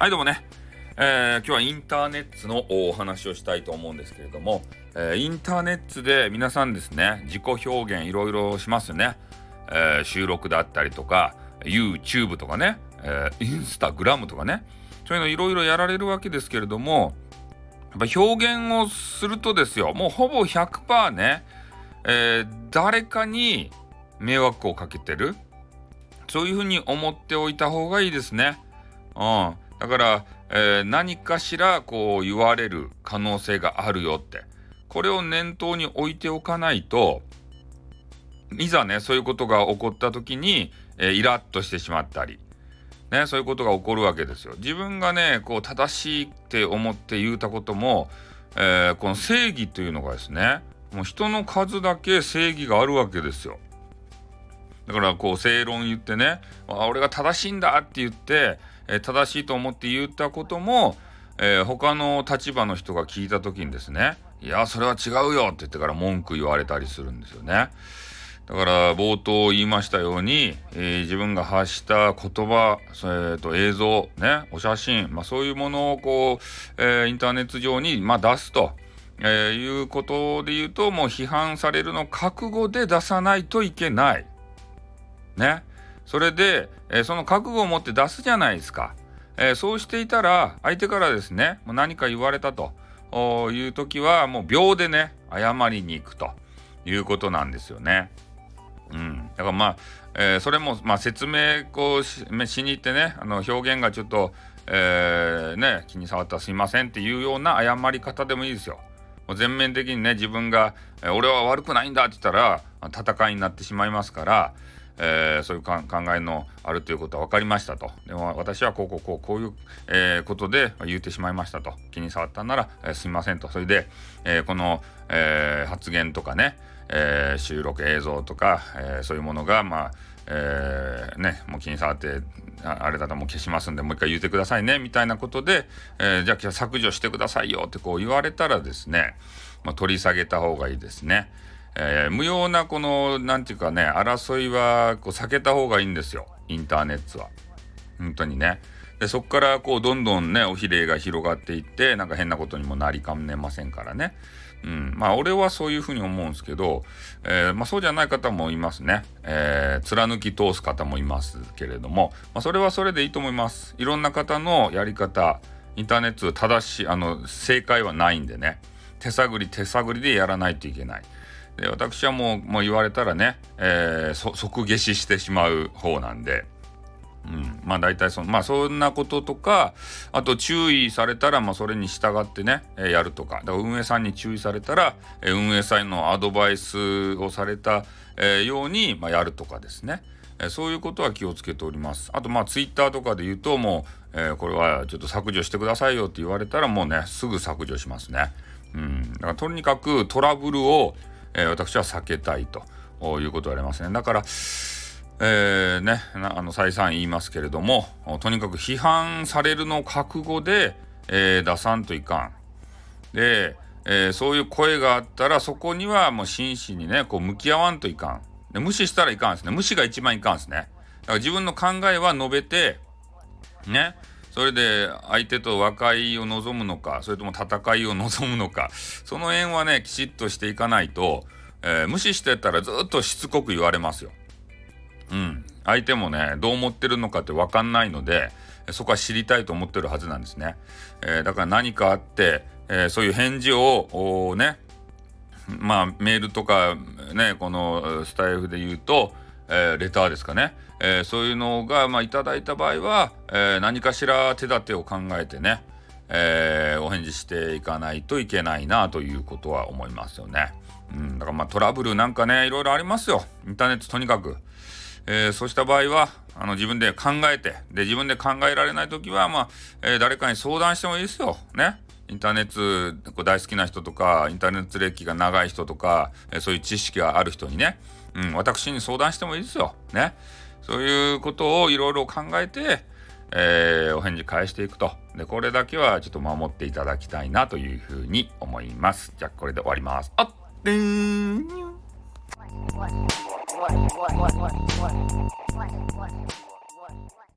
はいどうもね、えー、今日はインターネットのお話をしたいと思うんですけれども、えー、インターネットで皆さんですね自己表現いろいろしますよね、えー、収録だったりとか YouTube とかね、えー、インスタグラムとかねそういうのいろいろやられるわけですけれどもやっぱ表現をするとですよもうほぼ100%ね、えー、誰かに迷惑をかけてるそういうふうに思っておいた方がいいですね。うん。だから、えー、何かしらこう言われる可能性があるよって。これを念頭に置いておかないと、いざね、そういうことが起こった時に、えー、イラッとしてしまったり、ね、そういうことが起こるわけですよ。自分がね、こう正しいって思って言うたことも、えー、この正義というのがですね、もう人の数だけ正義があるわけですよ。だからこう正論言ってね、俺が正しいんだって言って、え、正しいと思って言ったことも、えー、他の立場の人が聞いた時にですね、いや、それは違うよって言ってから文句言われたりするんですよね。だから冒頭言いましたように、えー、自分が発した言葉、えーと、映像、ね、お写真、まあ、そういうものをこう、えー、インターネット上に、まあ、出すと、え、いうことで言うともう批判されるの覚悟で出さないといけない。ね。それで、えー、その覚悟を持って出すじゃないですか。えー、そうしていたら、相手からですね、もう何か言われたという時は、もう秒でね、謝りに行くということなんですよね。うん。だからまあ、えー、それも、まあ、説明こうししに行ってね、あの表現がちょっと、えー、ね、気に障ったらすいませんっていうような謝り方でもいいですよ。もう全面的にね、自分が、え俺は悪くないんだって言ったら、戦いになってしまいますから、えー、そういう考えのあるということは分かりましたと。でも私はこうこうこうこういう、えー、ことで言ってしまいましたと。気に障ったんなら、えー、すみませんと。それで、えこの、え発言とかね、え収録映像とか、えそういうものが、まあ、えね、もう気に障ってあれだともう消しますんでもう一回言ってくださいねみたいなことで、えじゃあ削除してくださいよってこう言われたらですね、まあ、取り下げた方がいいですね。えー、無用なこの、なんていうかね、争いはこう避けた方がいいんですよ。インターネットは。本当にね。で、そこからこう、どんどんね、お比例が広がっていって、なんか変なことにもなりかねませんからね。うん。まあ、俺はそういうふうに思うんですけど、えー、まあ、そうじゃない方もいますね。えー、貫き通す方もいますけれども、まあ、それはそれでいいと思います。いろんな方のやり方、インターネット正しい、あの、正解はないんでね。手探り手探りでやらないといけない。で私はもうもう言われたらね、えー、即下死してしまう方なんで。うん、まあ大体そのまあそんなこととかあと注意されたらまあそれに従ってね、えー、やるとか。だから運営さんに注意されたら、えー、運営さんのアドバイスをされた、えー、ように、まあ、やるとかですね、えー、そういうことは気をつけております。あとまあツイッターとかで言うともう、えー、これはちょっと削除してくださいよって言われたらもうねすぐ削除しますね。うん。だからとにかくトラブルをえー、私は避けたいということでありますね。だから、えー、ね、あの再三言いますけれども、とにかく批判されるのを覚悟で、えー、出さんといかん。で、えー、そういう声があったら、そこにはもう真摯にね、こう向き合わんといかん。で無視したらいかんですね。無視が一番いかんですね。だから自分の考えは述べて、ね、それで相手と和解を望むのか、それとも戦いを望むのか、その辺はね、きちっとしていかないと、えー、無視してたらずっとしつこく言われますよ。うん。相手もね、どう思ってるのかって分かんないので、そこは知りたいと思ってるはずなんですね。えー、だから何かあって、えー、そういう返事を、ね、まあメールとかね、このスタイフで言うと、えー、レターですかね、えー、そういうのが、まあ、いただいた場合は、えー、何かしら手立てを考えてね、えお返事していかないといけないなということは思いますよね。うん、だからまあトラブルなんかねいろいろありますよインターネットとにかく。えそうした場合はあの自分で考えてで自分で考えられない時は、まあえ誰かに相談してもいいですよ。ね。インターネット大好きな人とかインターネット歴が長い人とか、そういう知識がある人にねうん、私に相談してもいいですよ。ね。そういうことをいろいろ考えて、えー、お返事返していくと。で、これだけはちょっと守っていただきたいなというふうに思います。じゃあ、これで終わります。あっでーん